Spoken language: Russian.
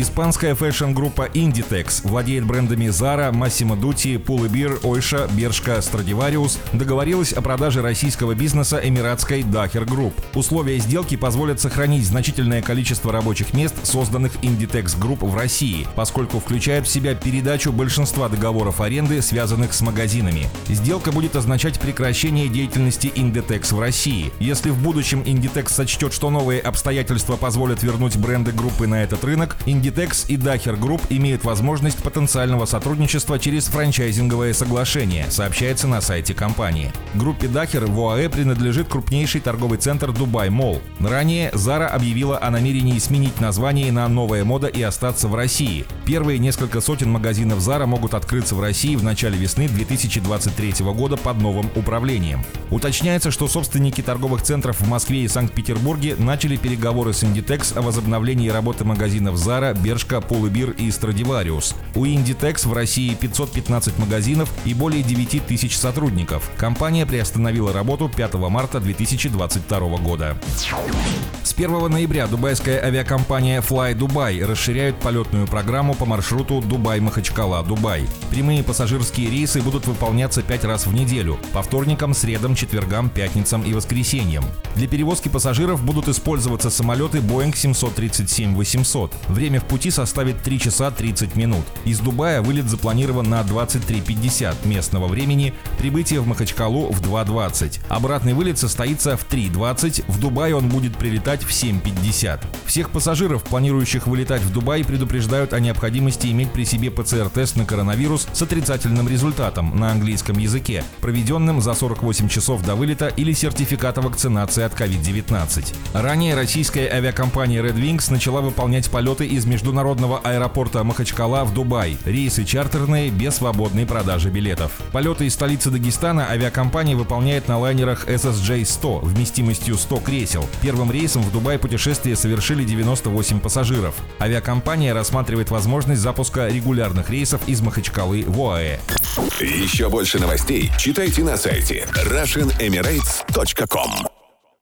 Испанская фэшн-группа Inditex владеет брендами Zara, Massimo Dutti, Pull&Bear, Ойша, Бершка, Stradivarius, договорилась о продаже российского бизнеса эмиратской Dacher Group. Условия сделки позволят сохранить значительное количество рабочих мест, созданных Inditex Group в России, поскольку включает в себя передачу большинства договоров аренды, связанных с магазинами. Сделка будет означать прекращение деятельности Inditex в России. Если в будущем Inditex сочтет, что новые обстоятельства позволят вернуть бренды группы на этот рынок, Inditex Inditex и Dacher Group имеют возможность потенциального сотрудничества через франчайзинговое соглашение, сообщается на сайте компании. Группе Daher в ОАЭ принадлежит крупнейший торговый центр Dubai Mall. Ранее Zara объявила о намерении сменить название на «Новая мода» и остаться в России. Первые несколько сотен магазинов Zara могут открыться в России в начале весны 2023 года под новым управлением. Уточняется, что собственники торговых центров в Москве и Санкт-Петербурге начали переговоры с Inditex о возобновлении работы магазинов Zara, Bershka, Pull&Bear и Stradivarius. У Inditex в России 515 магазинов и более 9 тысяч сотрудников. Компания приостановила работу 5 марта 2022 года. С 1 ноября дубайская авиакомпания Fly Dubai расширяет полетную программу по маршруту Дубай-Махачкала-Дубай. Прямые пассажирские рейсы будут выполняться 5 раз в неделю, по вторникам, средам, четвергам, пятницам и воскресеньям. Для перевозки пассажиров будут использоваться самолеты Boeing 737-800. Время в пути составит 3 часа 30 минут. Из Дубая вылет запланирован на 23.50 местного времени, прибытие в Махачкалу в 2.20. Обратный вылет состоится в 3.20, в Дубае он будет прилетать в 7.50. Всех пассажиров, планирующих вылетать в Дубай, предупреждают о необходимости иметь при себе ПЦР-тест на коронавирус с отрицательным результатом на английском языке, проведенным за 48 часов до вылета или сертификат о вакцинации от COVID-19. Ранее российская авиакомпания Red Wings начала выполнять полеты из международного аэропорта Махачкала в Дубай. Рейсы чартерные, без свободной продажи билетов. Полеты из столицы Дагестана авиакомпания выполняет на лайнерах SSJ-100 вместимостью 100 кресел. Первым рейсом в Дубай путешествие совершили 98 пассажиров. Авиакомпания рассматривает возможность запуска регулярных рейсов из Махачкалы в ОАЭ. Еще больше новостей читайте на сайте RussianEmirates.com